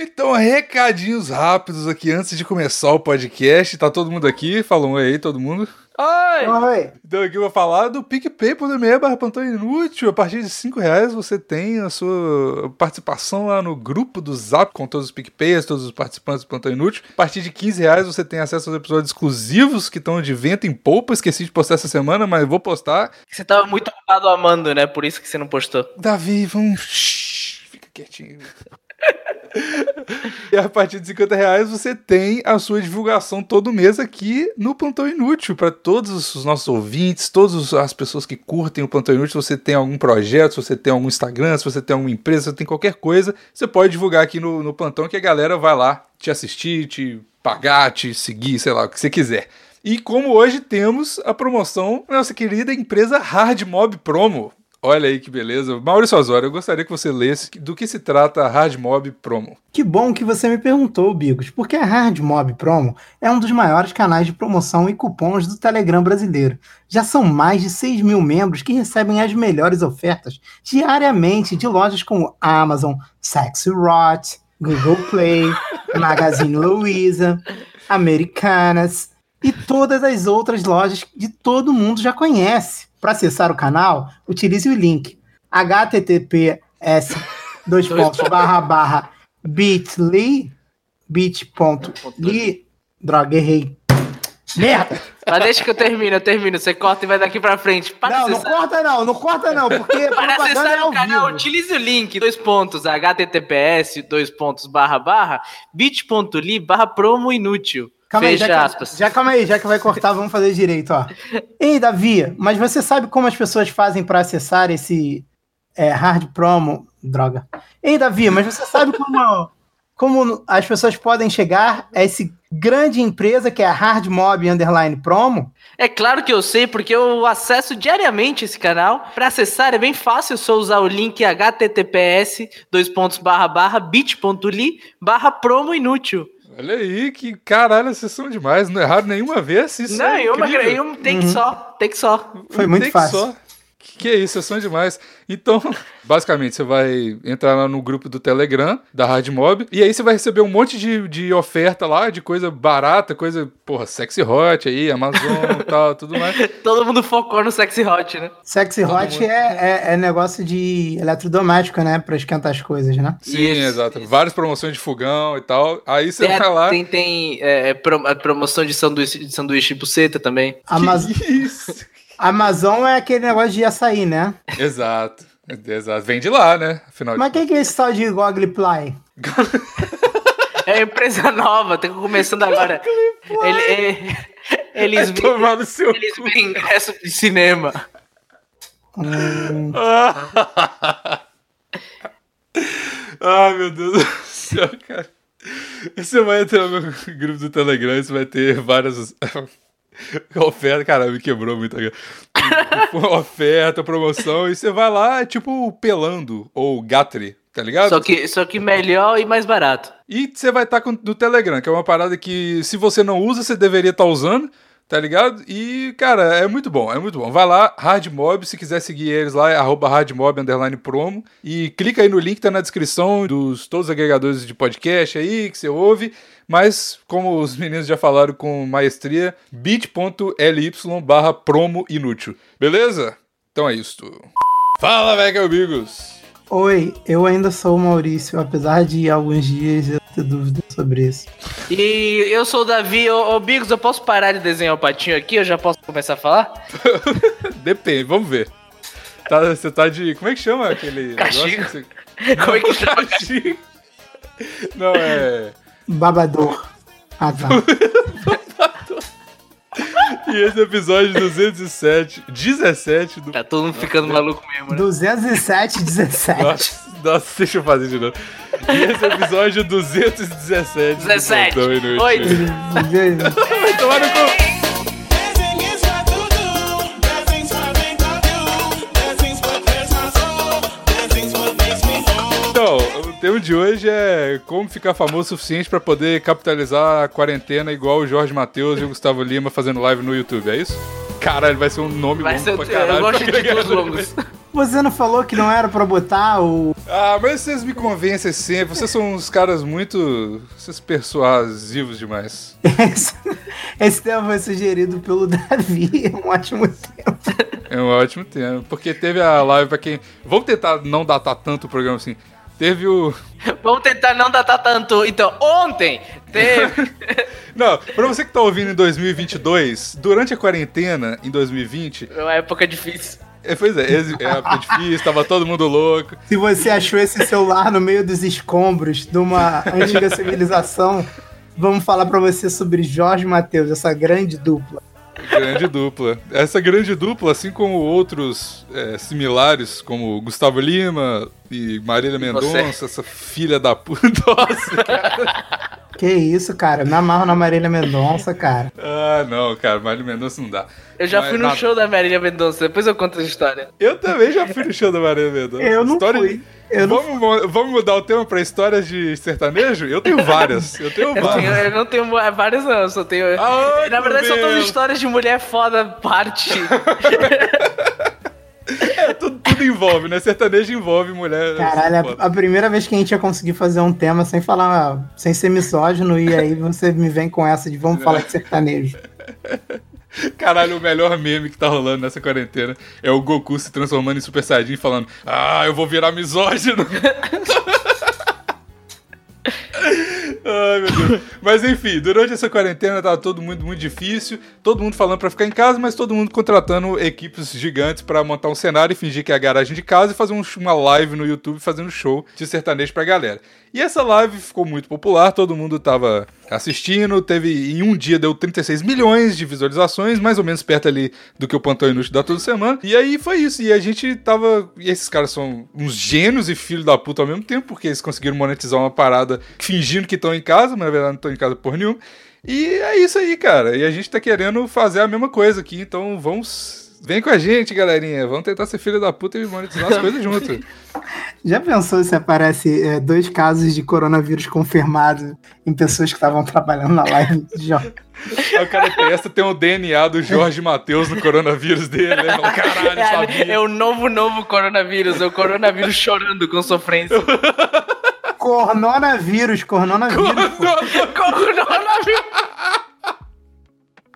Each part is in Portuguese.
Então, recadinhos rápidos aqui antes de começar o podcast. Tá todo mundo aqui? Fala um oi aí, todo mundo. Oi! Oi. Então aqui eu vou falar do PicPay.me barra Plantão Inútil. A partir de 5 reais você tem a sua participação lá no grupo do Zap com todos os PicPayers, todos os participantes do Plantão Inútil. A partir de 15 reais você tem acesso aos episódios exclusivos que estão de vento em polpa. Esqueci de postar essa semana, mas vou postar. Você tava muito ocupado amando, né? Por isso que você não postou. Davi, vamos... Shhh, fica quietinho. e a partir de 50 reais você tem a sua divulgação todo mês aqui no Plantão Inútil. Para todos os nossos ouvintes, todas as pessoas que curtem o Plantão Inútil, se você tem algum projeto, se você tem algum Instagram, se você tem alguma empresa, se você tem qualquer coisa, você pode divulgar aqui no, no Plantão que a galera vai lá te assistir, te pagar, te seguir, sei lá, o que você quiser. E como hoje temos a promoção nossa querida empresa Hard Mob Promo. Olha aí que beleza. Maurício Osório, eu gostaria que você lesse do que se trata a Hard Mob Promo. Que bom que você me perguntou, Bigos, porque a Hard Mob Promo é um dos maiores canais de promoção e cupons do Telegram brasileiro. Já são mais de 6 mil membros que recebem as melhores ofertas diariamente de lojas como Amazon, Sexy Rot, Google Play, Magazine Luiza, Americanas e todas as outras lojas que todo mundo já conhece. Para acessar o canal, utilize o link https dois pontos barra barra bit.ly bit.ly droga, errei. Merda! Mas deixa que eu termino, eu termino. Você corta e vai daqui pra frente. Para Não, não acessar- corta não, não corta não, porque Para é acessar ao o canal, vivo. utilize o link, dois pontos, https, dois pontos, barra, barra, bit.ly, barra promo inútil. Calma aí, Fecha já, aspas. que, já calma aí, já que vai cortar, vamos fazer direito, ó. Ei, Davi, mas você sabe como as pessoas fazem para acessar esse é, hard promo? Droga. Ei, Davi, mas você sabe como, como as pessoas podem chegar a esse grande empresa que é a Hard Mob Underline Promo? É claro que eu sei, porque eu acesso diariamente esse canal. Para acessar é bem fácil, é só usar o link https, dois pontos, barra, barra, bit.ly, barra promo inútil. Olha aí, que caralho, vocês são demais. Não erraram nenhuma vez. Isso Não, é em uma, incrível. em um take só, take só. Foi muito take fácil. só. Que, é isso, são demais. Então, basicamente, você vai entrar lá no grupo do Telegram, da Hard Mob, e aí você vai receber um monte de, de oferta lá, de coisa barata, coisa, porra, sexy hot aí, Amazon e tal, tudo mais. Todo mundo focou no sexy hot, né? Sexy Todo Hot mundo. é, é, é negócio de eletrodoméstico, né? Pra esquentar as coisas, né? Sim, Isso, exato. isso. Várias promoções de fogão e tal. Aí você Tem, vai lá. tem, tem, é, pro- a promoção de sanduíche, de sanduíche e buceta também. Amaz- Que isso? Amazon é aquele negócio de açaí, né? Exato. Exato. Vem de lá, né? Afinal de Mas o que, é esse tal de Google Play? É empresa nova, tá começando agora. Ele, ele- eles, É tomar no seu eles vendem ingresso de cinema. Hum, Ai, meu Deus do céu, cara. Você vai entrar no grupo do Telegram você vai ter várias ofertas. Cara, me quebrou muito agora. Oferta, promoção, e você vai lá, tipo, pelando, ou Gatri, tá ligado? Só que, só que melhor e mais barato. E você vai estar no Telegram, que é uma parada que, se você não usa, você deveria estar usando, tá ligado? E, cara, é muito bom, é muito bom. Vai lá, Hardmob, se quiser seguir eles lá, é arroba Hardmob, underline promo. E clica aí no link, tá na descrição dos todos os agregadores de podcast aí, que você ouve. Mas, como os meninos já falaram com maestria, bit.ly barra promo inútil. Beleza? Então é isso. Fala, velho, amigos! Oi, eu ainda sou o Maurício, apesar de alguns dias eu ter dúvida sobre isso. E eu sou o Davi. Ô, ô Bigos, eu posso parar de desenhar o patinho aqui? Eu já posso começar a falar? Depende, vamos ver. Tá, você tá de. Como é que chama aquele. Castigo. você- Como é que chama? Castigo. Não, é. Babador. Ah, tá. E esse é o episódio 207, 17 do. Tá todo mundo ficando maluco mesmo, né? 207, 17. Nossa, nossa, deixa eu fazer de novo. E esse é o episódio 217. do 17. Plantão Inútil. Oi. Vai tomar no cu. Tema de hoje é como ficar famoso o suficiente pra poder capitalizar a quarentena igual o Jorge Matheus e o Gustavo Lima fazendo live no YouTube, é isso? Caralho, vai ser um nome Vai longo ser, pra caralho. eu gosto de títulos longos. Você não falou que não era pra botar o. Ah, mas vocês me convencem sempre. Vocês são uns caras muito. Vocês persuasivos demais. Esse, esse tema foi sugerido pelo Davi. É um ótimo tema. É um ótimo tema. Porque teve a live pra quem. Vamos tentar não datar tanto o programa assim. Teve o. Vamos tentar não datar tanto. Então, ontem teve. Não, pra você que tá ouvindo em 2022, durante a quarentena, em 2020. É uma época difícil. É, pois é, é época difícil, tava todo mundo louco. Se você achou esse celular no meio dos escombros de uma antiga civilização, vamos falar pra você sobre Jorge Matheus, essa grande dupla. Grande dupla. Essa grande dupla, assim como outros é, similares, como Gustavo Lima e Marília Mendonça, essa filha da puta. Nossa, cara. Que isso, cara? Me amarro na Marília Mendonça, cara. Ah, não, cara, Marília Mendonça não dá. Eu já Mas fui no na- show da Marília Mendonça, depois eu conto essa história. Eu também já fui no show da Marília Mendonça. Eu não História- fui. Eu não vamos, mo- vamos mudar o tema pra histórias de sertanejo? Eu tenho várias. Eu tenho Eu, tenho, várias. eu não tenho várias, não, eu só tenho. Ai, Na verdade, são todas histórias de mulher foda, parte. É, tudo, tudo envolve, né? Sertanejo envolve mulher. Caralho, a, a primeira vez que a gente ia conseguir fazer um tema sem falar, sem ser misógino, e aí você me vem com essa de vamos falar de sertanejo. Caralho, o melhor meme que tá rolando nessa quarentena é o Goku se transformando em Super Saiyajin falando: Ah, eu vou virar misógino. Ai, meu Deus. Mas enfim, durante essa quarentena tava todo mundo muito difícil, todo mundo falando pra ficar em casa, mas todo mundo contratando equipes gigantes pra montar um cenário e fingir que é a garagem de casa e fazer um- uma live no YouTube fazendo show de sertanejo pra galera. E essa live ficou muito popular, todo mundo tava assistindo, teve em um dia deu 36 milhões de visualizações, mais ou menos perto ali do que o Plantão Inútil dá toda semana. E aí foi isso, e a gente tava, e esses caras são uns gênios e filhos da puta ao mesmo tempo, porque eles conseguiram monetizar uma parada fingindo que estão em casa, mas na verdade não estão em casa por nenhum. E é isso aí, cara. E a gente tá querendo fazer a mesma coisa aqui, então vamos Vem com a gente, galerinha. Vamos tentar ser filho da puta e monetizar as coisas junto. Já pensou se aparece é, dois casos de coronavírus confirmados em pessoas que estavam trabalhando na live de Jorge? O cara testa, tem o DNA do Jorge Matheus no coronavírus dele, né? Fala, caralho, É, sabia. é o novo, novo coronavírus. É o coronavírus chorando com sofrência. Coronavírus, coronavírus. coronavírus.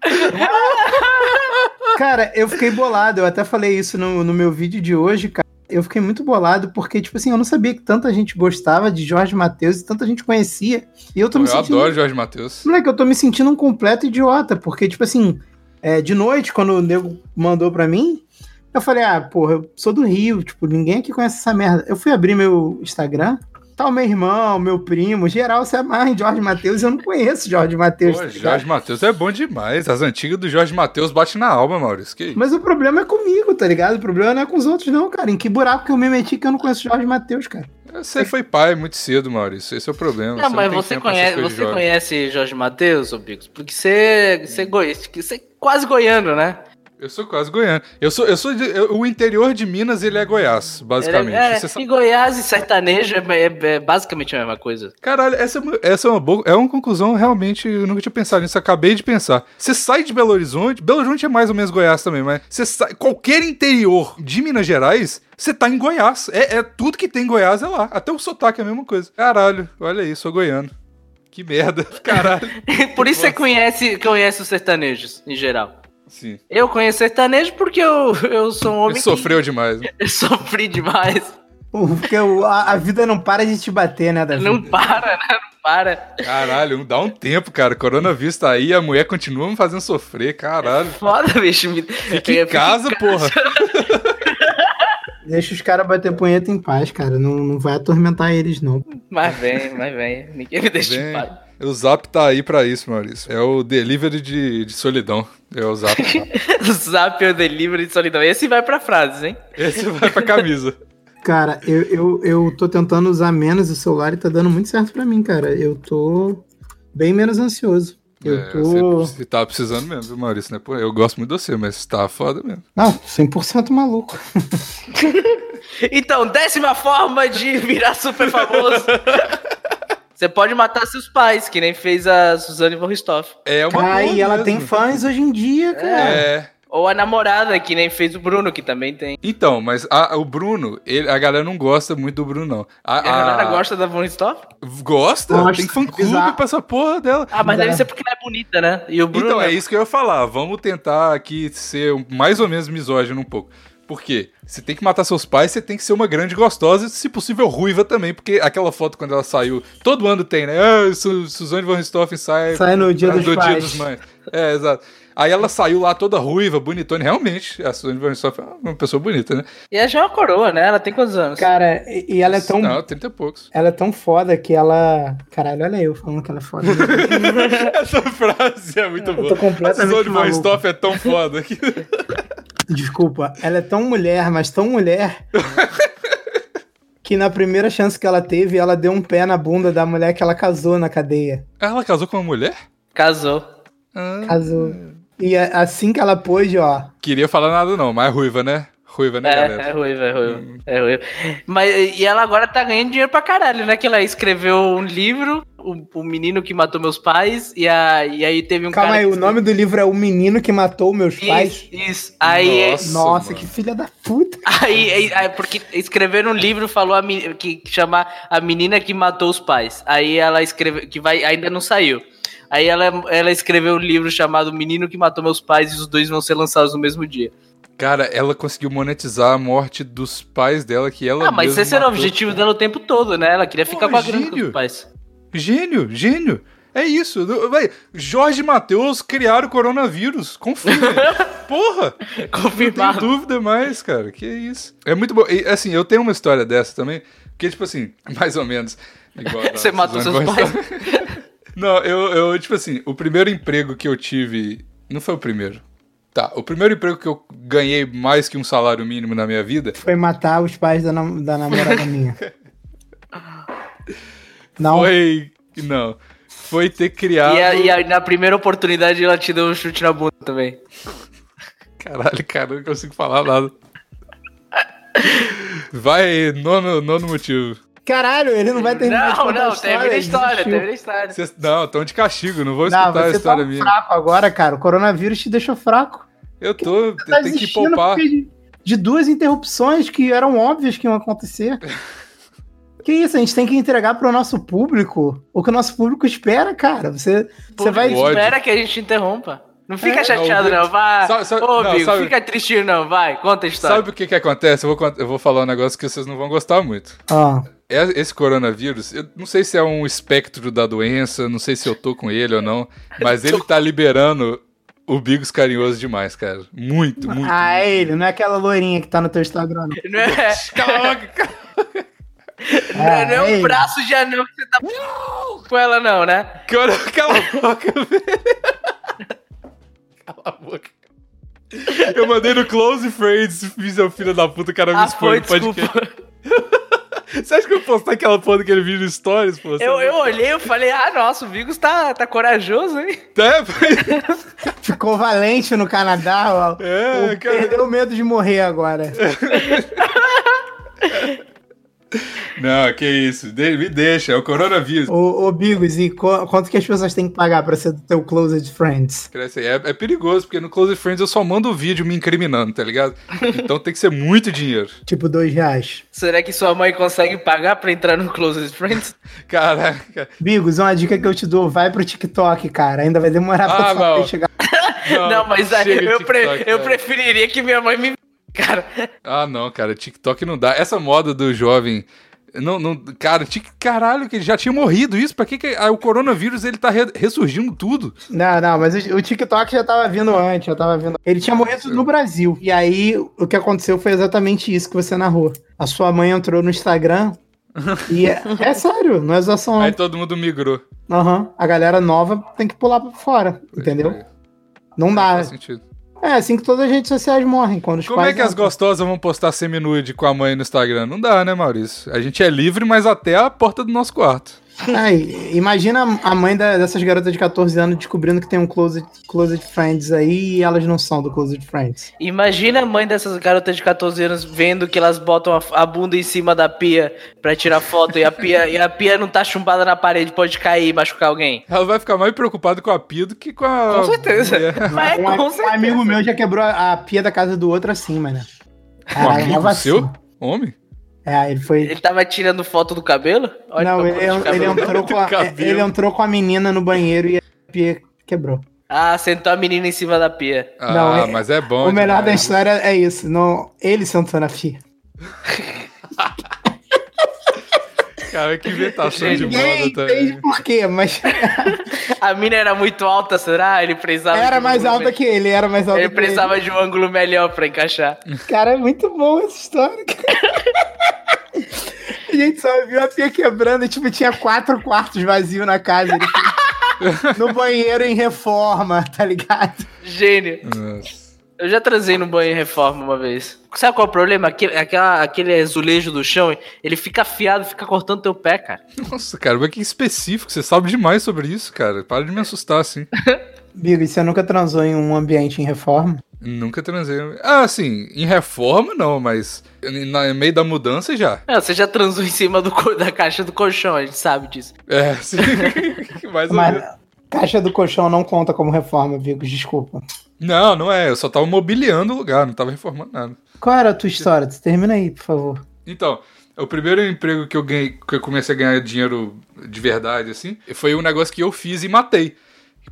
Cara, eu fiquei bolado. Eu até falei isso no, no meu vídeo de hoje, cara. Eu fiquei muito bolado porque, tipo assim, eu não sabia que tanta gente gostava de Jorge Matheus e tanta gente conhecia. E eu tô me Eu sentindo. adoro Jorge Matheus. Moleque, eu tô me sentindo um completo idiota, porque, tipo assim, é, de noite, quando o nego mandou pra mim, eu falei, ah, porra, eu sou do Rio, tipo, ninguém aqui conhece essa merda. Eu fui abrir meu Instagram, tá o meu irmão, meu primo, geral, se amarra em Jorge Matheus, eu não conheço Jorge Matheus. Pô, tá? Jorge Matheus é bom demais. As antigas do Jorge Matheus bate na alma, Maurício. Que? Mas o problema é comigo, tá ligado? O problema não é com os outros, não, cara. Em que buraco que eu me meti que eu não conheço Jorge Matheus, cara? Você foi pai muito cedo, Maurício. Esse é o problema. Não, mas você tempo pra essas conhece, você conhece Jorge Matheus, ô Bigos? Porque você, você, é goi- você é quase goiano, né? Eu sou quase goiano. Eu sou, eu sou de- eu- o interior de Minas, ele é Goiás, basicamente. É, Você sabe- E Goiás e sertanejo é, é- é basicamente a mesma coisa. Caralho, essa, é uma- essa é uma boa. É uma conclusão realmente. Eu nunca tinha pensado nisso. Acabei de pensar. Você sai de Belo Horizonte. Belo Horizonte é mais ou menos Goiás também, mas você sai. Qualquer interior de Minas Gerais, você tá em Goiás. É, é tudo que tem em Goiás é lá. Até o sotaque é a mesma coisa. Caralho, olha aí, sou goiano. Que merda. Caralho. Por isso você conhece, conhece os sertanejos, em geral. Sim. Eu conheço sertanejo porque eu, eu sou um homem Ele sofreu demais. né? que eu sofri demais. Porque a, a vida não para de te bater, né, Davi? Não para, né? Não para. Caralho, dá um tempo, cara. Coronavírus tá aí, a mulher continua me fazendo sofrer. Caralho. Foda, bicho. Fica em casa, porra. Deixa os caras bater punheta em paz, cara. Não, não vai atormentar eles, não. Mas vem, mas vem. Ninguém me deixa em Vem. paz. O Zap tá aí pra isso, Maurício. É o delivery de, de solidão. É o Zap. O Zap é o delivery de solidão. Esse vai pra frases, hein? Esse vai pra camisa. Cara, eu, eu, eu tô tentando usar menos o celular e tá dando muito certo pra mim, cara. Eu tô bem menos ansioso. Eu É, tô. você, você tá precisando mesmo, viu, Maurício, né? Pô, eu gosto muito de você, mas tá foda mesmo. Não, 100% maluco. Então, décima forma de virar super famoso. Você pode matar seus pais, que nem fez a Suzane von Richthofen. É uma Ai, boa ela mesmo. tem fãs hoje em dia, cara. É. Ou a namorada, que nem fez o Bruno, que também tem. Então, mas a- o Bruno, ele- a galera não gosta muito do Bruno, não. A, A galera a- gosta da Von Stoff? Gosta? Gosta, Tem fã-clube bizarro. pra essa porra dela. Ah, mas deve Exato. ser porque ela é bonita, né? E o Bruno. Então, é né? isso que eu ia falar. Vamos tentar aqui ser mais ou menos misógino um pouco. Por quê? Você tem que matar seus pais, você tem que ser uma grande gostosa, se possível ruiva também, porque aquela foto quando ela saiu, todo ano tem, né? Ah, Su Suzane von Richthofen sai, Sai no dia dos do pais. Dia dos Mães. É, exato. Aí ela saiu lá toda ruiva, bonitona. Realmente, a Suzane von Richthofen é uma pessoa bonita, né? E ela já é uma coroa, né? Ela tem quantos anos? Cara, e, e ela é tão. Não, 30 e poucos. Ela é tão foda que ela. Caralho, olha eu falando que ela é foda. Essa frase é muito boa. tô completamente A Suzane von. Richthofen é tão foda que... Desculpa, ela é tão mulher, mas tão mulher. que na primeira chance que ela teve, ela deu um pé na bunda da mulher que ela casou na cadeia. Ela casou com uma mulher? Casou. Ah, Casou. E assim que ela pôde, ó. Queria falar nada não, mas é ruiva, né? Ruiva, né, É, galera? é ruiva, é ruiva. É ruiva. Mas, e ela agora tá ganhando dinheiro pra caralho, né? Que ela escreveu um livro, o, o menino que matou meus pais, e, a, e aí teve um Calma cara. aí, que o nome do livro é O Menino que Matou Meus Pais. Isso, isso. Aí, Nossa. Nossa, mano. que filha da puta. aí, aí, aí, porque escreveram um livro falou a, que, chama A Menina que Matou os Pais. Aí ela escreveu, que vai, ainda não saiu. Aí ela, ela escreveu um livro chamado O Menino que Matou Meus Pais e os dois vão ser lançados no mesmo dia. Cara, ela conseguiu monetizar a morte dos pais dela, que ela Ah, mas esse era o objetivo dela o tempo todo, né? Ela queria ficar Pô, com a grana dos pais. Gênio, gênio. É isso. Vai, Jorge e Matheus criaram o coronavírus. Confia. Porra! Não tenho Confirmado. dúvida mais, cara. Que isso. É muito bom. E, assim, eu tenho uma história dessa também. Que, tipo assim, mais ou menos. igual Você matou seus pais? Não, eu, eu, tipo assim, o primeiro emprego que eu tive. Não foi o primeiro. Tá, o primeiro emprego que eu ganhei mais que um salário mínimo na minha vida Foi matar os pais da, nam- da namorada minha. Não, foi. Não. Foi ter criado. E, a- e a- na primeira oportunidade ela te deu um chute na bunda também. Caralho, cara, eu não consigo falar nada. Vai, nono, nono motivo. caralho, ele não vai terminar de Não, contar não, a história, termina a história. Vocês, não, estão de castigo, não vou Não, escutar a você tá história um minha. fraco agora, cara. O coronavírus te deixou fraco. Eu tô, Tá eu tenho que poupar. de, de duas interrupções que eram óbvias que iam acontecer. que isso, a gente tem que entregar pro nosso público o que o nosso público espera, cara. Você, você vai. Espera que a gente interrompa. Não fica É, chateado, não, não. Vai. sabe- sabe- Ô, não, amigo, sabe- fica tristinho, não. Vai, conta a história. Sabe o que que acontece? Eu vou, eu vou falar um negócio que vocês não vão gostar muito. Ó, É- Esse coronavírus, eu não sei se é um espectro da doença, não sei se eu tô com ele ou não, mas ele tá liberando o Bigos carinhoso demais, cara. Muito, muito. ah, é ele, não é aquela loirinha que tá no teu Instagram. não. Não é, Cala a boca, cara. não é, não é um ei. braço de anão que você tá com ela, não, né? Cara, Cala a boca, velho. Cala a boca. Eu mandei no Close Friends, fiz seu filho da puta, o cara me Ah, expõe no podcast. desculpa. Você acha que eu vou postar aquela porra daquele vídeo stories, pô? Eu, eu olhei e falei, ah, nossa, o Vigos tá, tá corajoso, hein? É, foi- Ficou valente no Canadá, ó. É, O- cara. Perdeu o medo de morrer agora. Não, que isso. De- me deixa, é o coronavírus. Ô, ô Bigos, e qu- quanto que as pessoas têm que pagar pra ser do teu Closed Friends? É, é perigoso, porque no Close Friends eu só mando o vídeo me incriminando, tá ligado? Então tem que ser muito dinheiro. Tipo, dois reais. Será que sua mãe consegue pagar pra entrar no Closest Friends? Caraca. Bigos, uma dica que eu te dou, vai pro TikTok, cara. Ainda vai demorar pra Ah, não. vez chegar. Não, mas aí eu, pre- TikTok, eu preferiria que minha mãe me. Cara, Ah, não, cara, TikTok não dá. Essa moda do jovem. Não, não, cara, caralho, que ele já tinha morrido isso. Pra que, que o coronavírus ele tá re- ressurgindo tudo? Não, não, mas o, o TikTok já tava vindo antes, já tava vindo. Ele tinha morrido no Brasil. E aí, o que aconteceu foi exatamente isso que você narrou. A sua mãe entrou no Instagram e é, é sério, não é zoação. Aí não. todo mundo migrou. Aham. A galera nova tem que pular pra fora, entendeu? Não dá. Faz sentido. É assim que todas as redes sociais morrem. Quando os Como é que as entram. gostosas vão postar semi-nude com a mãe no Instagram? Não dá, né, Maurício? A gente é livre, mas até a porta do nosso quarto. Ai, imagina a mãe da- dessas garotas de 14 anos descobrindo que tem um Closet, closet Friends aí e elas não são do Closet Friends. Imagina a mãe dessas garotas de 14 anos vendo que elas botam a, a bunda em cima da pia pra tirar foto e a pia, e a pia não tá chumbada na parede, pode cair e machucar alguém. Ela vai ficar mais preocupada com a pia do que com a. Com certeza. Mas um, com um certeza. amigo meu já quebrou a, a pia da casa do outro assim, mano. Um Caralho, amigo tava seu? assim. Homem? É, ele foi. Ele tava tirando foto do cabelo? Olha não, ele, de ele cabelo. entrou com a, cabelo. ele entrou com a menina no banheiro e a pia quebrou. Ah, sentou a menina em cima da pia. Ah, Não, é- mas é bom. o melhor da história é isso. Não, ele sentou na pia. Cara, que inventação de Ninguém moda entende também. por quê, mas A mina era muito alta, será? Ele precisava era um mais alta me- que ele, era mais alta Ele que precisava de um ângulo melhor pra encaixar. ele. Cara, é muito bom essa história. A gente só viu a pia quebrando e, tipo, tinha quatro quartos vazios na casa. Ele foi no banheiro em reforma, tá ligado? Gênio. Nossa. Eu já trazei no banho em reforma uma vez. Sabe qual é o problema? Aquele, aquela, aquele azulejo do chão, ele fica afiado, fica cortando teu pé, cara. Nossa, cara, mas que específico. Você sabe demais sobre isso, cara. Para de me assustar assim. Bigo, e você nunca transou em um ambiente em reforma? Nunca transei. Ah, sim, em reforma não, mas no meio da mudança já. Não, você já transou em cima do, da caixa do colchão, a gente sabe disso. É, sim. Mais ou Mas caixa do colchão não conta como reforma, Bigo, desculpa. Não, não é. Eu só tava mobiliando o lugar, não tava reformando nada. Qual era a tua história? Você termina aí, por favor. Então, o primeiro emprego que eu ganhei, que eu comecei a ganhar dinheiro de verdade, assim, foi um negócio que eu fiz e matei.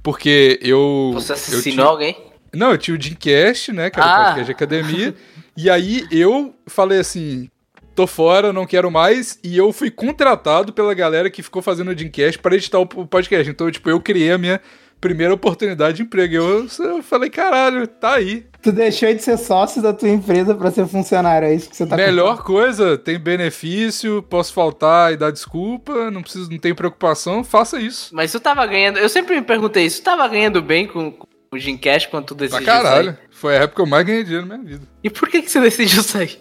Porque eu. Você eu assassinou tinha- alguém? Não, eu tinha o Dreamcast, né? Que era o Ah. podcast de academia. e aí eu falei assim: tô fora, não quero mais. E eu fui contratado pela galera que ficou fazendo o Dreamcast para editar o o podcast. Então, tipo, eu criei a minha primeira oportunidade de emprego. Eu, eu falei: caralho, tá aí. Tu deixou de ser sócio da tua empresa pra ser funcionário, é isso que você tá Melhor coisa, tem benefício, posso faltar e dar desculpa, não preciso, não tem preocupação, faça isso. Mas tu tava ganhando. Eu sempre me perguntei isso. Tu tava ganhando bem com, com o Gincast quando tu Pra decidiu caralho. sair? Foi a época que eu mais ganhei dinheiro na minha vida. E por que, que você decidiu sair?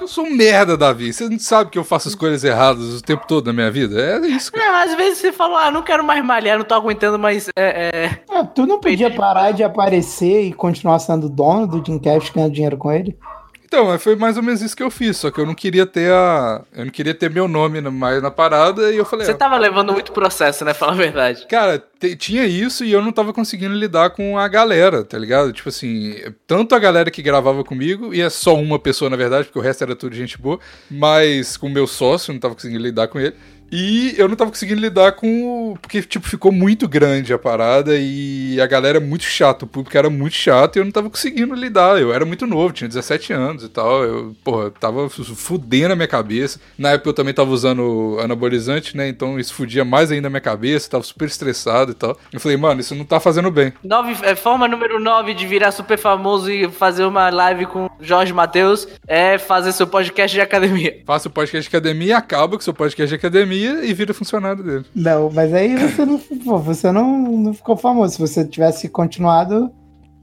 Eu sou um merda, Davi. Você não sabe que eu faço escolhas erradas o tempo todo na minha vida? É isso, cara. Não, às vezes você falou, ah, não quero mais malhar, não tô aguentando mais. É, é... Ah, tu não podia parar de aparecer e continuar sendo dono do Dreamcast ganhando dinheiro com ele? Então, foi mais ou menos isso que eu fiz, só que eu não queria ter a. Eu não queria ter meu nome na- mais na parada e eu falei. Você ah, tava levando muito processo, né? Fala a verdade. Cara, tinha isso e eu não tava conseguindo lidar com a galera, tá ligado? Tipo assim, tanto a galera que gravava comigo, e é só uma pessoa na verdade, porque o resto era tudo gente boa, mas com o meu sócio, eu não tava conseguindo lidar com ele. E eu não tava conseguindo lidar com o. Porque, tipo, ficou muito grande a parada e a galera é muito chata, o público era muito chato e eu não tava conseguindo lidar. Eu era muito novo, tinha 17 anos e tal. Eu, porra, tava fudendo a minha cabeça. Na época eu também tava usando anabolizante, né? Então isso fudia mais ainda a minha cabeça, tava super estressado e tal. Eu falei, mano, isso não tá fazendo bem. Nove, é, forma número 9 de virar super famoso e fazer uma live com Jorge Matheus é fazer seu podcast de academia. Faça o podcast de academia, acaba com o seu podcast de academia e vira funcionário dele. Não, mas aí você não, pô, você não, não ficou famoso. Se você tivesse continuado,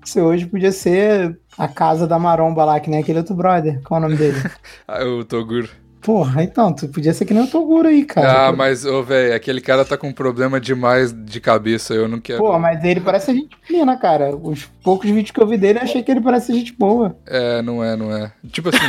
você hoje podia ser a casa da maromba lá, que nem aquele outro brother. Qual é o nome dele? Ah, o Toguro. Porra, então, tu podia ser que nem o Toguro aí, cara. Ah, mas, ô, velho, aquele cara tá com um problema demais de cabeça, eu não quero. Pô, mas ele parece gente fina, cara. Os poucos vídeos que eu vi dele, eu achei que ele parece gente boa. É, não é, não é. Tipo assim,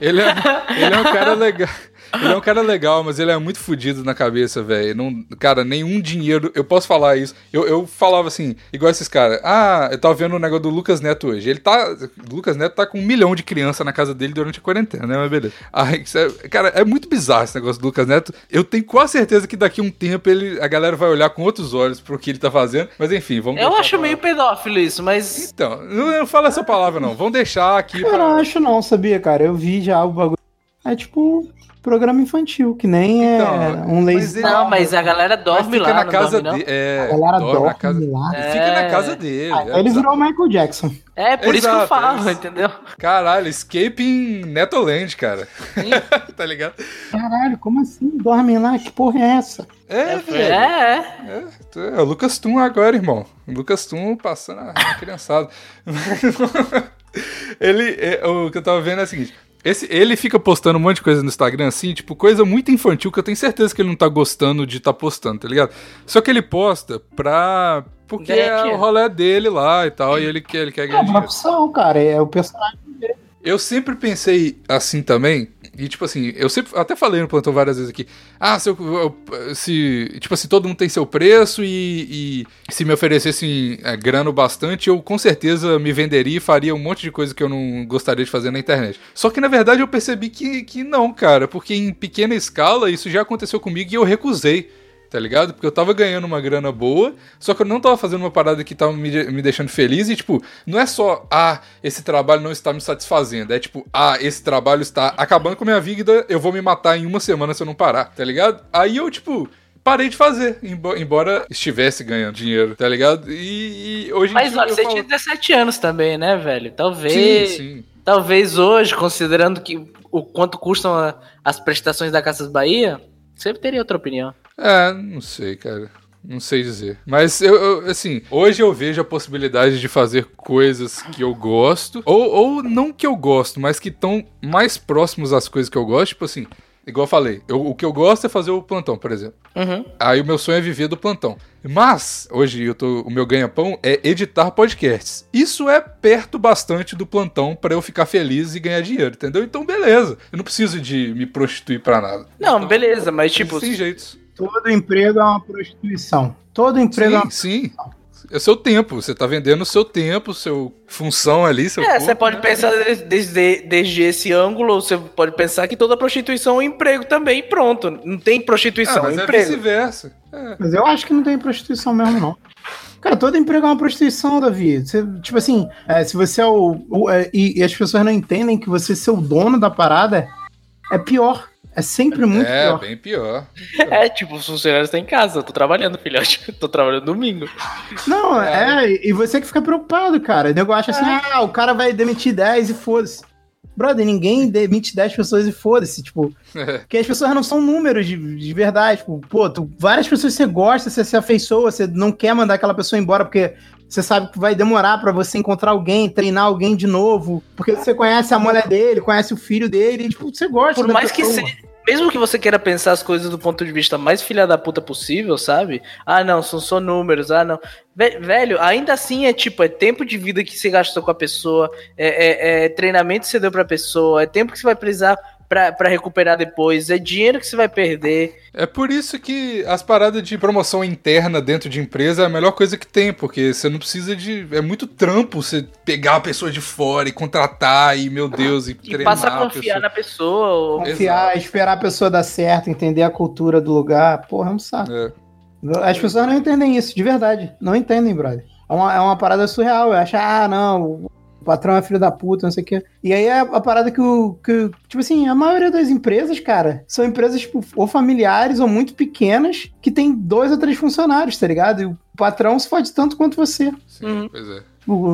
ele é, ele é um cara legal. Ele é um cara legal, mas ele é muito fudido na cabeça, velho. Não, cara, nenhum dinheiro. Eu posso falar isso. Eu, eu falava assim, igual esses caras. Ah, eu tava vendo o negócio do Lucas Neto hoje. Ele tá. O Lucas Neto tá com um milhão de criança na casa dele durante a quarentena, né? Mas beleza. Aí, é- cara, é muito bizarro esse negócio do Lucas Neto. Eu tenho quase certeza que daqui a um tempo ele, a galera vai olhar com outros olhos pro que ele tá fazendo. Mas enfim, vamos Eu acho pra- meio pedófilo isso, mas. Então, não, não fala essa palavra, não. Vamos deixar aqui Eu não acho não, sabia, cara? Eu vi já o bagulho. É tipo programa infantil, que nem é Então, um mas lazy. ele- Não, mas a galera dorme lá, na casa dorme, dele. É, A galera dorme dorme na casa lá. Ele Fica na É. casa dele. Ah, é ele virou o Michael Jackson. É, por isso que eu Exato, falo, é entendeu? Caralho, Escaping Netoland, cara. tá ligado? Caralho, como assim? Dormem lá? Que porra é essa? É, É, velho. é. É, é o Lucas Tum agora, irmão. O Lucas Tum passando a a criançada. ele, é, o que eu tava vendo é o seguinte. Esse, ele fica postando um monte de coisa no Instagram, assim, tipo, coisa muito infantil que eu tenho certeza que ele não tá gostando de tá postando, tá ligado? Só que ele posta pra. Porque é o rolê dele lá e tal, e ele quer, ele quer É ganhar uma dinheiro. opção, cara. É o personagem dele. Eu sempre pensei assim também, e tipo assim, eu sempre até falei no plantão várias vezes aqui. Ah, se, eu, se tipo assim, todo mundo tem seu preço e, e se me oferecessem é, grana bastante, eu com certeza me venderia e faria um monte de coisa que eu não gostaria de fazer na internet. Só que na verdade eu percebi que, que não, cara, porque em pequena escala isso já aconteceu comigo e eu recusei. Tá ligado? Porque eu tava ganhando uma grana boa, só que eu não tava fazendo uma parada que tava me, me deixando feliz. E, tipo, não é só, ah, esse trabalho não está me satisfazendo. É tipo, ah, esse trabalho está acabando com a minha vida, eu vou me matar em uma semana se eu não parar, tá ligado? Aí eu, tipo, parei de fazer, embo- embora estivesse ganhando dinheiro, tá ligado? E, e hoje em Mas dia. olha, eu você falo- tinha 17 anos também, né, velho? Talvez. Sim, sim. Talvez hoje, considerando que o quanto custam as prestações da Casas Bahia, você teria outra opinião. É, não sei, cara. Não sei dizer. Mas eu, eu, assim, hoje eu vejo a possibilidade de fazer coisas que eu gosto. Ou, ou não que eu gosto, mas que estão mais próximos às coisas que eu gosto. Tipo assim, igual eu falei, eu- o que eu gosto é fazer o plantão, por exemplo. Uhum. Aí o meu sonho é viver do plantão. Mas, hoje eu tô, o meu ganha-pão é editar podcasts. Isso é perto bastante do plantão pra eu ficar feliz e ganhar dinheiro, entendeu? Então, beleza. Eu não preciso de me prostituir pra nada. Não, Então, beleza, mas tipo, Tem jeitos. Todo emprego é uma prostituição. Todo emprego é uma Sim, sim. É seu tempo. Você tá vendendo o seu tempo, seu função ali, seu É, corpo, você pode né? pensar des- desde, desde esse ângulo, ou você pode pensar que toda prostituição é um emprego também, pronto. Não tem Ah, prostituição, mas é um é emprego. vice-versa. É. Mas eu acho que não tem prostituição mesmo, não. Cara, todo emprego é uma prostituição, Davi. Você, tipo assim, é, se você é o. o- é, e, e as pessoas não entendem que você ser o dono da parada é pior. É sempre muito É, pior. bem pior. É, tipo, os funcionários estão em casa, eu tô trabalhando, filhote. Eu tô trabalhando domingo. Não, é, e você que fica preocupado, cara. O nego acha assim, ah, o cara vai demitir 10 e foda-se. Brother, ninguém demite 10 pessoas e foda-se, tipo, É. porque as pessoas não são números de, de verdade, tipo, pô, tu, várias pessoas você gosta, você se afeiçoa, você não quer mandar aquela pessoa embora porque você sabe que vai demorar pra você encontrar alguém, treinar alguém de novo, porque você conhece a mulher dele, conhece o filho dele, e, tipo, você gosta Por mais que pessoa. seja. Mesmo que você queira pensar as coisas do ponto de vista mais filha da puta possível, sabe? Ah, não, são só números, ah, não. Ve- Velho, ainda assim é tipo, é tempo de vida que você gastou com a pessoa, é, é- é treinamento que você deu pra pessoa, é tempo que você vai precisar pra, pra recuperar depois, é dinheiro que você vai perder. É por isso que as paradas de promoção interna dentro de empresa é a melhor coisa que tem, porque você não precisa de. É muito trampo você pegar a pessoa de fora e contratar e, meu Deus, e, E treinar passa a a confiar pessoa. na pessoa. Confiar, esperar a pessoa dar certo, entender a cultura do lugar, porra, é um saco. É. As pessoas não entendem isso, de verdade. Não entendem, brother. É uma, é uma parada surreal. Eu acho, ah, não, o patrão é filho da puta, não sei o quê. E aí é a parada que o. Que, tipo assim, a maioria das empresas, cara, são empresas, tipo, ou familiares ou muito pequenas, que tem dois ou três funcionários, tá ligado? E o patrão se fode tanto quanto você. Sim, Uhum. pois é.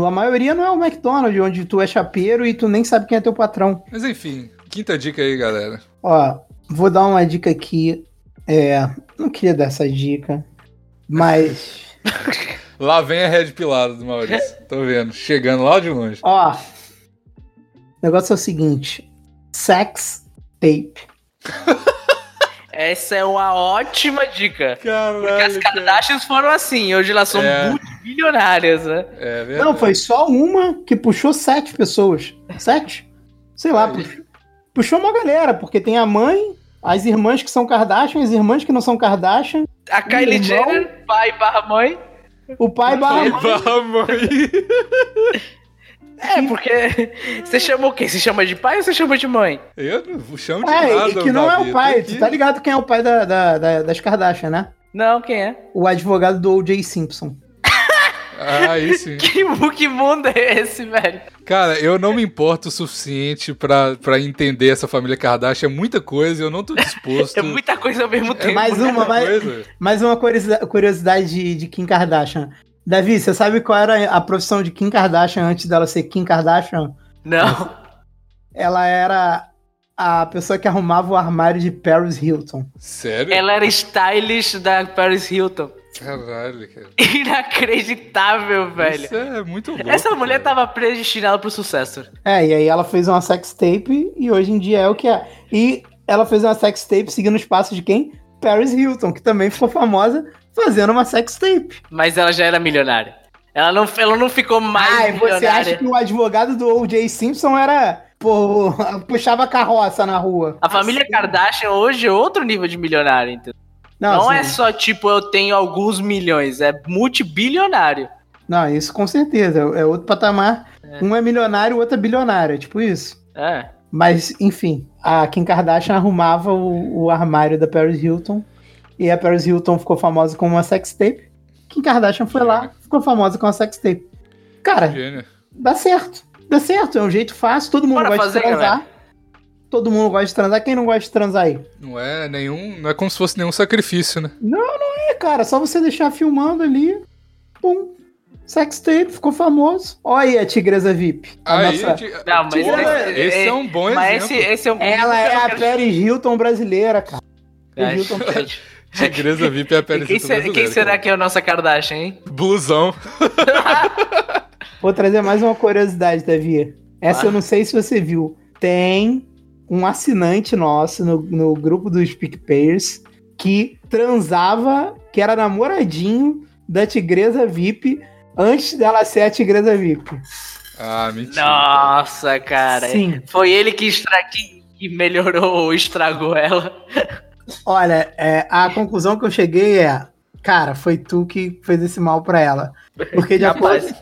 A maioria não é o McDonald's, onde tu é chapeiro e tu nem sabe quem é teu patrão. Mas enfim, quinta dica aí, galera. Ó, vou dar uma dica aqui. É. Não queria dar essa dica, mas. Lá vem a Red Pilada do Maurício. Tô vendo. Chegando lá de longe. Ó, o negócio é o seguinte: sex tape. Essa é uma ótima dica. Porque Caralho. as Kardashians foram assim, hoje elas são É. multimilionárias, né? É verdade. Não, foi só uma que puxou sete pessoas. Sete? Sei lá, Aí. puxou, puxou uma galera, porque tem a mãe, as irmãs que são Kardashian, as irmãs que não são Kardashian, A Kylie irmão? Jenner, pai barra mãe. O pai barra mãe. É, porque você chama o quê? Você chama de pai ou você chama de mãe? Eu não chamo de É, nada. e que não é o pai. Tu tá ligado quem é o pai da, da- da- das Kardashian, né? Não, quem é? O advogado do O.J. Simpson. Ah, aí sim. Que, que mundo é esse, velho? Cara, eu não me importo o suficiente pra, pra entender essa família Kardashian. É muita coisa, eu não tô disposto. É muita coisa ao mesmo tempo. mais né? uma, muita mais- coisa. Mais uma curiosidade, de, de Kim Kardashian. Davi, você sabe qual era a profissão de Kim Kardashian antes dela ser Kim Kardashian? Não. Ela era a pessoa que arrumava o armário de Paris Hilton. Sério? Ela era stylish da Paris Hilton. Caralho, cara. Inacreditável, velho. Isso é muito louco. Essa mulher cara. tava predestinada pro sucesso. É, e aí ela fez uma sextape e hoje em dia é o que é. E ela fez uma sextape seguindo os passos de quem? Paris Hilton, que também ficou famosa fazendo uma sextape. Mas ela já era milionária. Ela não, ela não ficou mais Ah, e você milionária. acha que o advogado do O.J. Simpson era. Pô, puxava carroça na rua. A família Kardashian hoje é outro nível de milionário, entendeu? Não, assim, é só tipo, eu tenho alguns milhões, é multibilionário. Não, isso com certeza. É outro patamar. Um é milionário, o outro é bilionário. É tipo isso. É. Mas, enfim, a Kim Kardashian arrumava o, o armário da Paris Hilton. E a Paris Hilton ficou famosa com uma sextape. Kim Kardashian foi lá, ficou famosa com uma sextape. Cara, Gênio. dá certo. Dá certo, é um jeito fácil, todo mundo Bora gosta fazer, de transar. galera. Todo mundo gosta de transar. Quem não gosta de transar aí? Não é nenhum. Não é como se fosse nenhum sacrifício, né? É, cara, só você deixar filmando ali. Pum. Sextape, ficou famoso. Olha aí a Tigresa VIP. A Aí, nossa- Não, mas Porra, esse- esse é um bom Mas esse, exemplo. esse é um Ela é a Paris Hilton brasileira, cara. Ai, Paris Hilton Tigresa VIP é a pele Quem, será- quem será que é a nossa Kardashian, hein? Blusão. Vou trazer mais uma curiosidade, Davi. Essa Ah. eu não sei se você viu. Tem um assinante nosso no, no grupo dos PicPayers que transava, que era namoradinho da Tigresa VIP antes dela ser a Tigresa VIP. Ah, mentira. Nossa, cara. Sim. Foi ele que, estra... que, melhorou ou estragou ela. Olha, é, a conclusão que eu cheguei é, cara, foi tu que fez esse mal pra ela. Porque de acordo,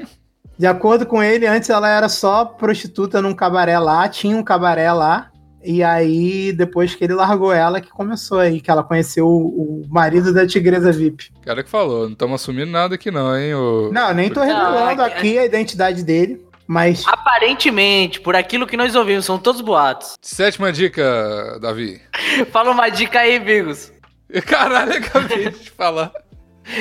de acordo com ele, antes ela era só prostituta num cabaré lá, tinha um cabaré lá. E aí, depois que ele largou ela, que começou aí, que ela conheceu o, o marido da Tigresa VIP. Cara que falou, não estamos assumindo nada aqui não, hein? ô- Não, nem tô Não, revelando é- aqui a identidade dele, mas Aparentemente, por aquilo que nós ouvimos, são todos boatos. Sétima dica, Davi. Fala uma dica aí, amigos. Caralho, acabei de falar.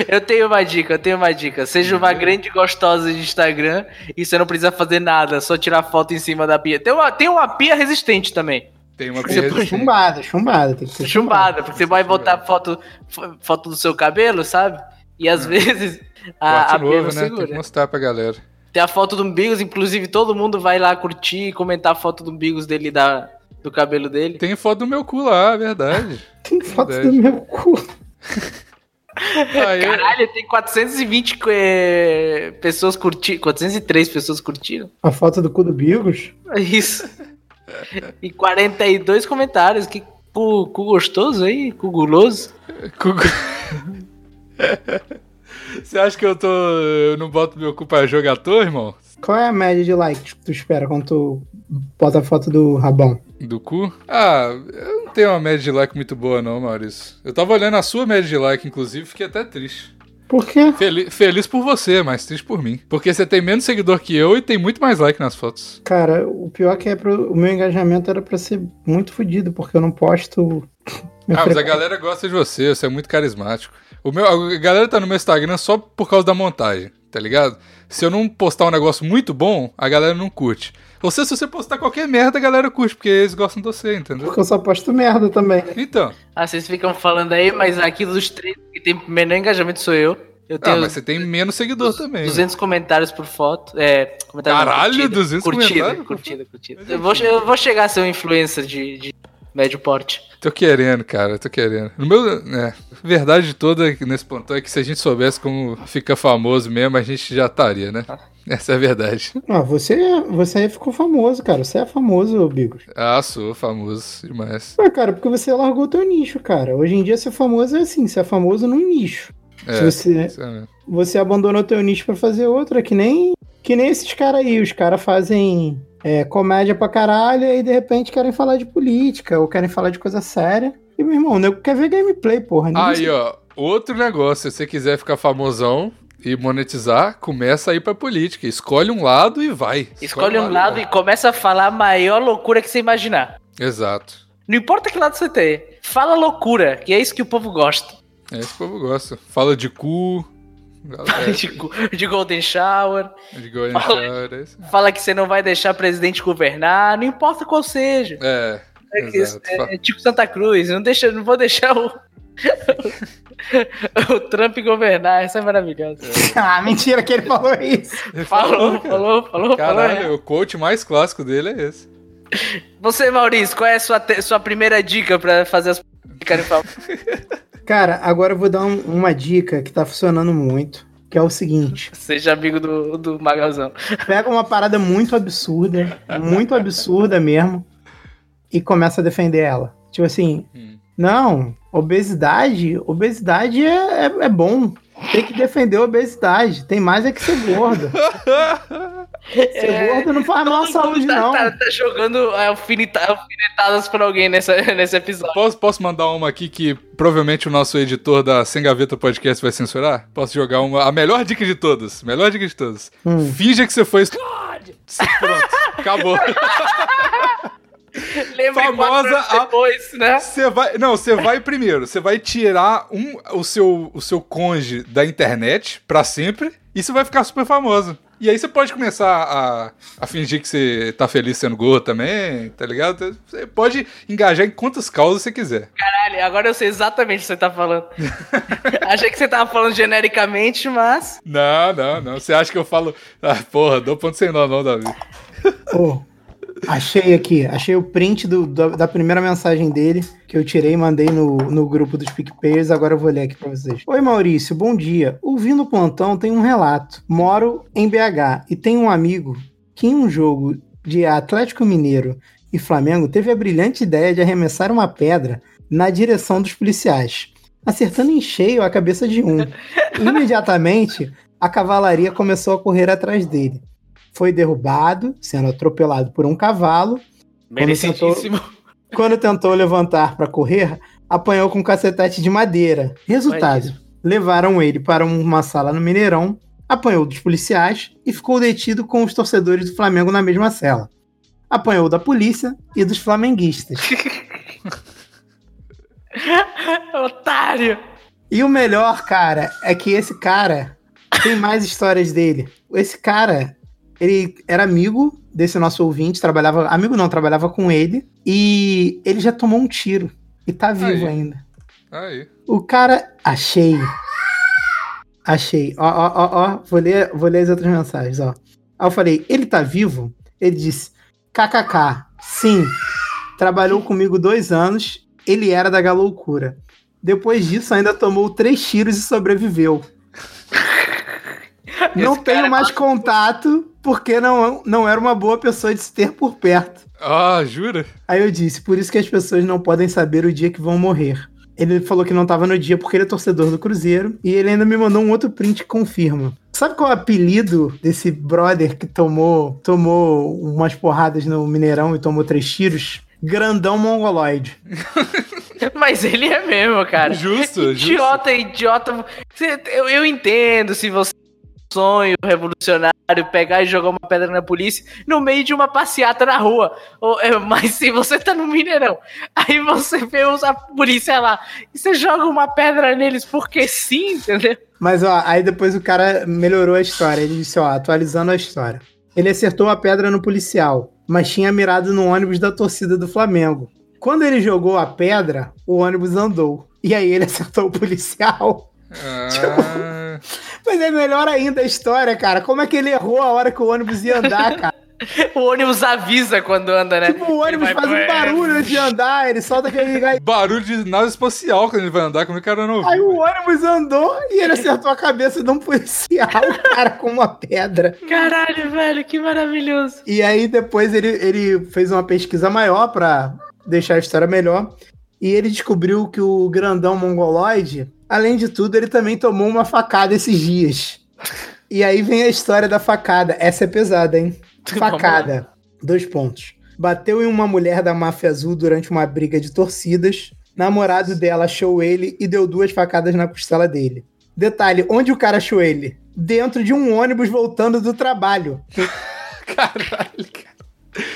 Eu tenho uma dica, eu tenho uma dica. Seja uma grande gostosa de Instagram e você não precisa fazer nada, só tirar foto em cima da pia. Tem uma, tem uma pia resistente também. Tem uma Você pia chumbada, chumbada, tem que ser Chumbada, porque você vai botar foto, fo- foto do seu cabelo, sabe? E às vezes a, a novo, né? Tem segura. que mostrar pra galera. Tem a foto do Umbigos, inclusive todo mundo vai lá curtir e comentar a foto do Umbigos dele, da, do cabelo dele. Tem foto do meu cu lá, é verdade. Tem foto Verdade. do meu cu. Aí, Caralho, tem 420 eh, pessoas curtindo. 403 pessoas curtiram. A foto do cu do Bigos. É Isso. E 42 comentários. Que cu, cu gostoso aí, cu guloso. cu- Você acha que eu tô. Eu não boto meu cu pra jogar à toa, irmão? Qual é a média de likes que tu espera quando tu bota a foto do rabão? Do cu? Ah, eu não tenho uma média de like muito boa, não, Maurício. Eu tava olhando a sua média de like, inclusive, fiquei até triste. Por quê? Fel- feliz por você, mas triste por mim. Porque você tem menos seguidor que eu e tem muito mais like nas fotos. Cara, o pior que é pro, o meu engajamento era pra ser muito fodido, porque eu não posto. Ah, mas a galera gosta de você, você é muito carismático. O meu, a galera tá no meu Instagram só por causa da montagem, tá ligado? Se eu não postar um negócio muito bom, a galera não curte. Ou seja, se você postar qualquer merda, a galera curte, porque eles gostam de você, entendeu? Porque eu só posto merda também. Então, Ah, vocês ficam falando aí, mas aqui dos três que tem menor engajamento sou eu. Eu ah, tenho mas você tem menos seguidor também. né? 200 comentários por foto. É, comentário não, Caralho, curtida, 200 curtida, comentários? curtida, curtida. Eu vou, eu vou chegar a ser um influencer de, de médio porte. Tô querendo, cara, tô querendo. No meu, é, a verdade toda nesse plantão é que se a gente soubesse como fica famoso mesmo, a gente já estaria, né? Essa é a verdade. Ah, você, você ficou famoso, cara. Você é famoso, Bigos. Ah, sou famoso demais. Ah, cara, porque você largou teu nicho, cara. Hoje em dia ser famoso é assim, você é famoso num nicho. É, Se você, é você abandonou teu nicho pra fazer outro, é que nem, que nem esses caras aí. Os caras fazem é, comédia pra caralho e de repente querem falar de política ou querem falar de coisa séria. E, meu irmão, o nego quer ver gameplay, porra. Aí, se- ó, outro negócio, se você quiser ficar famosão e monetizar, começa a ir pra política. Escolhe um lado e vai. Escolhe um lado e começa a falar a maior loucura que você imaginar. Exato. Não importa que lado você tem. Fala loucura, que é isso que o povo gosta. É isso que o povo gosta. Fala de cu. É, De, de Golden Shower. de Golden Shower, é isso. Fala que você não vai deixar presidente governar. Não importa qual seja. É, É, que- exato. Fa- é tipo Santa Cruz. Não, deixa, não vou deixar o, o Trump governar, essa é maravilhosa. ah, mentira que ele falou isso. Ele Falou, cara. falou, falou, falou. Caralho, o coach mais clássico dele é esse. Você, Maurício, qual é a sua, te- sua primeira dica pra fazer as ficarem famosas? Cara, agora eu vou dar um- uma dica que tá funcionando muito, que é o seguinte. Seja amigo do, do Magalzão. Pega uma parada muito absurda, muito absurda mesmo, e começa a defender ela. Tipo assim, Hum. não, obesidade, obesidade é, é, é bom. Tem que defender a obesidade. Tem mais é que ser gordo. Ser É, gordo não faz mal à saúde, tá, não. tá- tá jogando alfineta- alfinetadas pra alguém nessa, nesse episódio. Posso, posso mandar uma aqui que provavelmente o nosso editor da Sem Gaveta Podcast vai censurar? Posso jogar uma. A melhor dica de todas. Melhor dica de todas. Hum. Finja que você foi. Pronto, acabou. Lembra Famosa a- depois, né? Você vai. Não, você vai primeiro. Você vai tirar um, o, seu, o seu conge da internet pra sempre. E você vai ficar super famoso. E aí você pode começar a, a fingir que você tá feliz sendo gordo também, tá ligado? Você pode engajar em quantas causas você quiser. Caralho, agora eu sei exatamente o que você tá falando. Achei que você tava falando genericamente, mas. Não, não, não. Você acha que eu falo. Ah, porra, dou ponto sem nó, não, Davi. Ô, achei aqui, achei o print do- da, da primeira mensagem dele, que eu tirei e mandei no, no grupo dos PicPayers, agora eu vou ler aqui pra vocês. Oi Maurício, bom dia. Ouvindo o plantão tem um relato. Moro em BH e tenho um amigo que em um jogo de Atlético Mineiro e Flamengo teve a brilhante ideia de arremessar uma pedra na direção dos policiais, acertando em cheio a cabeça de um. Imediatamente, a cavalaria começou a correr atrás dele foi derrubado, sendo atropelado por um cavalo. Merecidíssimo. Quando tentou levantar para correr, apanhou com um cacetete de madeira. Resultado: Olha levaram ele para uma sala no Mineirão, apanhou dos policiais e ficou detido com os torcedores do Flamengo na mesma cela. Apanhou da polícia e dos flamenguistas. Otário! E o melhor, cara, é que esse cara tem mais histórias dele. Esse cara, ele era amigo desse nosso ouvinte, trabalhava. Amigo não, trabalhava com ele. E ele já tomou um tiro. E tá vivo Aí. ainda. Aí. O cara. Achei. Achei. Ó, ó, ó, ó. Vou ler, vou ler as outras mensagens, ó. Aí eu falei, ele tá vivo? Ele disse, kkk, sim. Trabalhou comigo dois anos. Ele era da galoucura. Depois disso, ainda tomou três tiros e sobreviveu. Não Esse tenho é mais contato porque não, não era uma boa pessoa de se ter por perto. Ah, jura? Aí eu disse, por isso que as pessoas não podem saber o dia que vão morrer. Ele falou que não tava no dia porque ele é torcedor do Cruzeiro. E ele ainda me mandou um outro print que confirma. Sabe qual é o apelido desse brother que tomou, tomou umas porradas no Mineirão e tomou três tiros? Grandão mongoloide. Mas ele é mesmo, cara. Justo, Idiota, idiota. Cê- Eu, eu entendo se você sonho revolucionário pegar e jogar uma pedra na polícia no meio de uma passeata na rua. Ou, é, Mas se você tá no Mineirão, aí você vê os- a polícia lá e você joga uma pedra neles porque sim, entendeu? Mas ó, aí depois o cara melhorou a história. Ele disse, ó, atualizando a história. Ele acertou a pedra no policial, mas tinha mirado no ônibus da torcida do Flamengo. Quando ele jogou a pedra, o ônibus andou. E aí ele acertou o policial. Ah, Mas é melhor ainda a história, cara. Como é que ele errou a hora que o ônibus ia andar, cara? O ônibus avisa quando anda, né? Tipo, o ônibus vai- faz um barulho de andar, ele solta aquele. barulho de nave espacial quando ele vai andar, como é que o cara não Aí ouviu? o ônibus andou e ele acertou a cabeça de um policial, cara, com uma pedra. Caralho, velho, que maravilhoso. E aí depois ele, ele fez uma pesquisa maior pra deixar a história melhor. E ele descobriu que o grandão mongoloide, além de tudo, ele também tomou uma facada esses dias. E aí vem a história da facada. Essa é pesada, hein? Facada. Dois pontos. Bateu em uma mulher da máfia azul durante uma briga de torcidas. Namorado dela achou ele e deu duas facadas na costela dele. Detalhe, onde o cara achou ele? Dentro de um ônibus voltando do trabalho. Caralho, cara.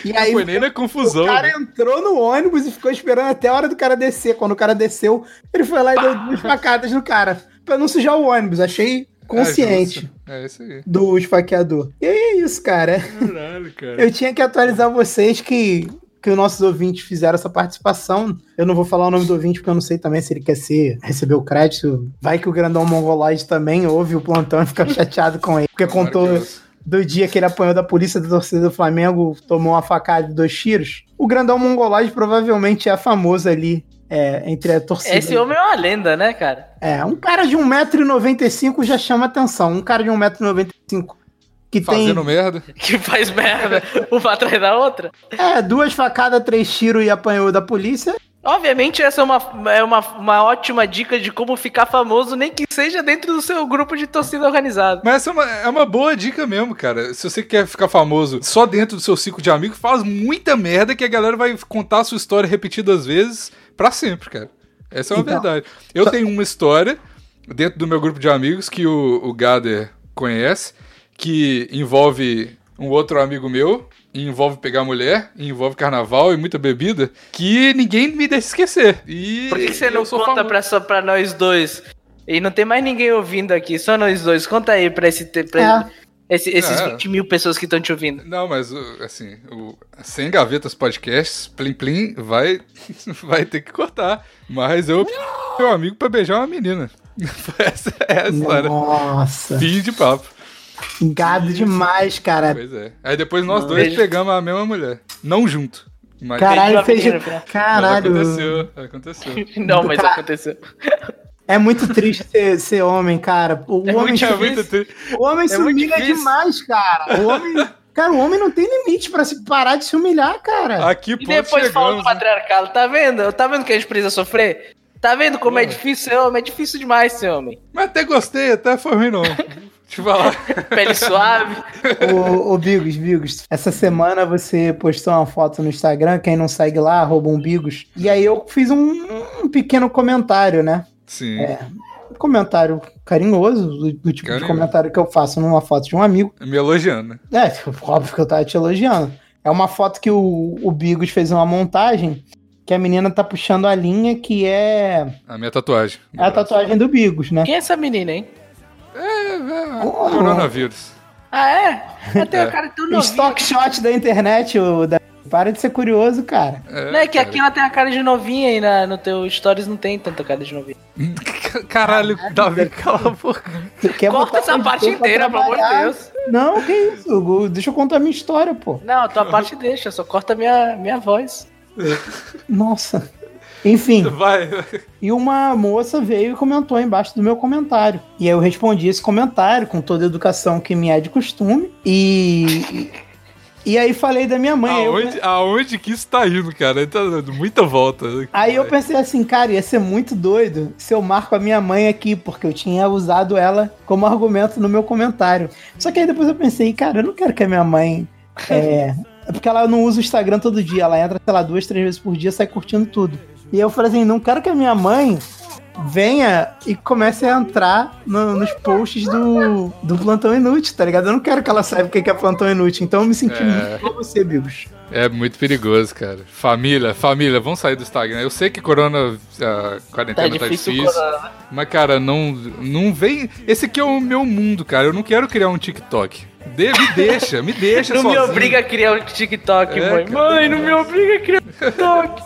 E Não aí foi nem na confusão. o cara né? entrou no ônibus e ficou esperando até a hora do cara descer. Quando o cara desceu, ele foi lá e deu duas facadas no cara. Pra não sujar o ônibus. Achei consciente É, justo. é aí. do esfaqueador. E aí é isso, cara. Caralho, cara. Eu tinha que atualizar vocês que que os nossos ouvintes fizeram essa participação. Eu não vou falar o nome do ouvinte porque eu não sei também se ele quer ser, receber o crédito. Vai que o grandão mongoloide também ouve o plantão e fica chateado com ele. Porque contou. Do dia que ele apanhou da polícia da torcida do Flamengo, tomou uma facada de dois tiros. O grandão mongoloide provavelmente é famoso ali é, entre a torcida. Esse homem é uma lenda, né, cara? É, um cara de 1,95m já chama atenção. Um cara de 1,95m que Fazendo tem merda. Que faz merda uma atrás da outra. é, duas facadas, três tiros e apanhou da polícia. Obviamente, essa é uma, é uma, uma ótima dica de como ficar famoso, nem que seja dentro do seu grupo de torcida organizado. Mas essa é uma, é uma boa dica mesmo, cara. Se você quer ficar famoso só dentro do seu ciclo de amigos, faz muita merda que a galera vai contar a sua história repetidas vezes pra sempre, cara. Essa é uma Então, verdade. Eu só- tenho uma história dentro do meu grupo de amigos que o, o Gader conhece, que envolve um outro amigo meu, envolve pegar mulher, e envolve carnaval e muita bebida, que ninguém me deixa esquecer. E Por que, que você não conta famoso. pra, só pra nós dois? E não tem mais ninguém ouvindo aqui, só nós dois. Conta aí pra, esse, te- pra esse- esses É. 20 mil pessoas que estão te ouvindo. Não, mas o- assim, o Sem Gavetas Podcasts, Plim Plim, vai, vai ter que cortar. Mas eu meu amigo pra beijar uma menina. Essa é a história. Nossa, Fim de papo. Gado demais, cara. Pois é. Aí depois nós dois beijo. pegamos a mesma mulher. Não junto. Mas, Caralho, fez. pra menina, mas Caralho. aconteceu. Aconteceu. Não, mas Cara, aconteceu. É muito triste ser, ser homem, cara. O É homem, muito É se- muito tri- o homem se é muito humilha difícil. demais, cara. O homem. Cara, o homem não tem limite pra se parar de se humilhar, cara. Aqui E depois fala do chegamos. né? patriarcado, tá vendo? Tá vendo que a gente precisa sofrer? Tá vendo como é difícil ser homem? É difícil demais ser homem. Mas até gostei, até foi ruim não. Deixa eu falar. Pele suave. Ô, ô Bigos, Bigos, essa semana você postou uma foto no Instagram, quem não segue lá, arroba um Bigos. E aí eu fiz um, um pequeno comentário, né? Sim. Um comentário carinhoso, do, do tipo Carinhoso. de comentário que eu faço numa foto de um amigo. Me elogiando. né? É, óbvio que eu tava te elogiando. É uma foto que o, o Bigos fez uma montagem que a menina tá puxando a linha que é A minha tatuagem. é a tatuagem do Bigos, né? Quem é essa menina, hein? É, é, coronavírus. Ah, é? Até É. o cara tão novinho. Stock shot da internet, o da... para de ser curioso, cara. É, Não é que cara. aqui ela tem a cara de novinha e na, no teu stories não tem tanta cara de novinha. Caralho, Davi, cala a boca. Corta botar essa parte inteira, pelo amor de? Deus. Não, que isso? Deixa eu contar a minha história, pô. Não, a tua parte deixa, só corta minha, minha voz. Nossa. Enfim, Vai. e uma moça veio e comentou embaixo do meu comentário. E aí eu respondi esse comentário com toda a educação que me é de costume. E. E aí falei da minha mãe. aí eu- Aonde, aonde que isso tá indo, cara? Tá dando muita volta. Aí eu pensei assim, cara, ia ser muito doido se eu marco a minha mãe aqui, porque eu tinha usado ela como argumento no meu comentário. Só que aí depois eu pensei, cara, eu não quero que a minha mãe. É, é porque ela não usa o Instagram todo dia, ela entra, sei lá, duas, três vezes por dia, sai curtindo tudo. E aí eu falei assim, não quero que a minha mãe venha e comece a entrar no- nos posts do, do Plantão Inútil, tá ligado? Eu não quero que ela saiba o que que é Plantão Inútil, então eu me senti É. muito com você, Bigos. É muito perigoso, cara. Família, família, vamos sair do Instagram. Eu sei que corona, a Tá quarentena tá difícil, difícil, corona. mas, cara, não, não vem... Esse aqui é o meu mundo, cara. Eu não quero criar um TikTok. De- me deixa, me deixa Não me sozinho. obriga a criar um TikTok, É, mãe. cara. Mãe, não me obriga a criar um TikTok.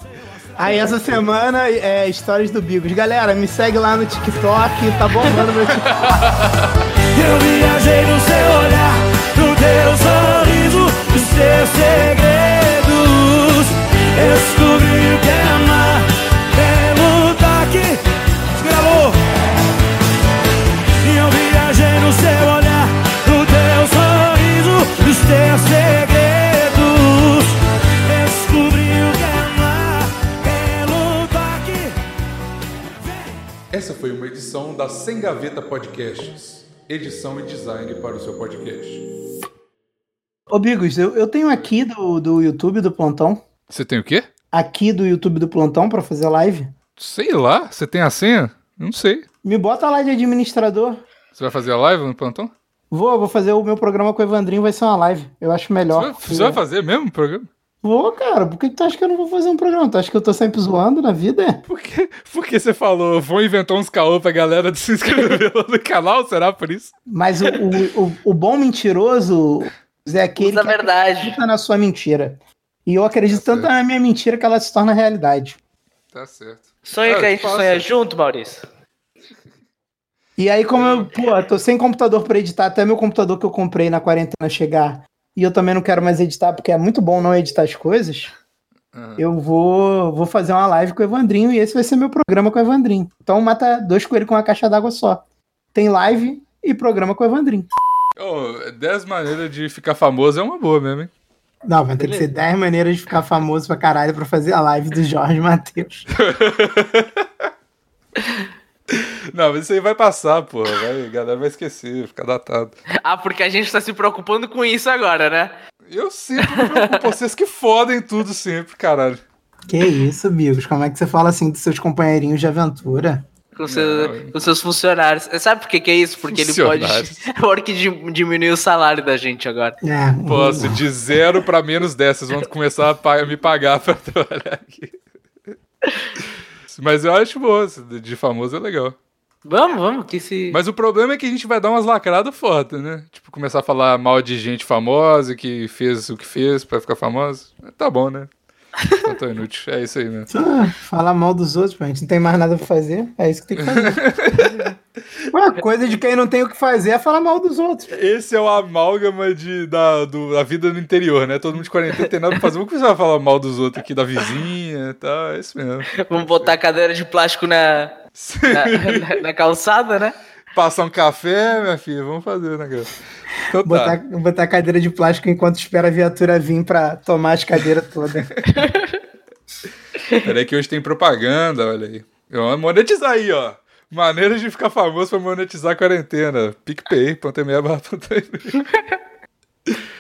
Aí essa semana é histórias do Bigos. Galera, me segue lá no TikTok, tá bombando meu TikTok. Eu viajei no seu olhar, no teu sorriso, nos teus segredos. Descobri o que é amar pelo toque. Gravou! Eu viajei no seu olhar, no teu sorriso, nos teus segredos. Essa foi uma edição da Sem Gaveta Podcasts. Edição e design para o seu podcast. Ô, Bigos, eu, eu tenho aqui do, do YouTube do Plantão. Você tem o quê? Aqui do YouTube do Plantão pra fazer live. Sei lá. Você tem a senha? Não sei. Me bota lá de administrador. Você vai fazer a live no plantão? Vou, vou fazer o meu programa com o Evandrinho, vai ser uma live. Eu acho Você melhor. vai, você vai fazer mesmo o programa? Vou, cara. Por que tu acha que eu não vou fazer um programa? Tu acha que eu tô sempre zoando na vida? Por que, por que você falou, vou inventar uns caô pra galera se inscrever lá no canal? Será por isso? Mas o, o, o, o bom mentiroso é aquele Usa que verdade. acredita na sua mentira. E eu acredito Tá tanto na minha mentira que ela se torna realidade. Tá certo. Sonha Ah, que a gente sonha junto, Maurício. E aí, como eu, pô, tô sem computador pra editar, até meu computador que eu comprei na quarentena chegar, e eu também não quero mais editar, porque é muito bom não editar as coisas, Aham. eu vou, vou fazer uma live com o Evandrinho, e esse vai ser meu programa com o Evandrinho. Então mata dois coelhos com uma caixa d'água só. Tem live e programa com o Evandrinho. Ô, 10 maneiras de ficar famoso é uma boa mesmo, hein? Não, vai ter que ser 10 maneiras de ficar famoso pra caralho pra fazer a live do Jorge Matheus. Não, mas isso aí vai passar, porra. Vai, a galera vai esquecer, ficar datado. Ah, porque a gente tá se preocupando com isso agora, né? Eu sempre me preocupo, vocês que fodem tudo sempre, caralho. Que isso, Bigos? Como é que você fala assim dos seus companheirinhos de aventura? Com, seu- Não. com seus funcionários. Sabe por que, que é isso? Porque ele pode. Porque di- diminuir o salário da gente agora. É, Posso, de zero pra menos 10, vocês vão começar a me pagar pra trabalhar aqui. Mas eu acho boa, de famoso é legal. Vamos, vamos, que se. Mas o problema é que a gente vai dar umas lacradas fodas, né? Tipo, começar a falar mal de gente famosa que fez o que fez pra ficar famosa. Tá bom, né? Não tô inútil. É isso aí mesmo. Ah, Falar mal dos outros, pô, a gente não tem mais nada pra fazer. É isso que tem que fazer. Ué, coisa de quem não tem o que fazer é falar mal dos outros. Esse é o amálgama de, da, do, da vida no interior, né? Todo mundo de quarentena tem nada pra fazer. Vamos começar a falar mal dos outros aqui, da vizinha e tal. É isso mesmo. Vamos botar a cadeira de plástico na, na, na- na calçada, né? Passar um café, minha filha. Vamos fazer, né, cara? Então Botar, tá. botar cadeira de plástico enquanto espera a viatura vir pra tomar as cadeiras todas. Peraí que hoje tem propaganda, olha aí. Vamos monetizar aí, ó. Maneiras de ficar famoso pra monetizar a quarentena. PicPay.me. pantemia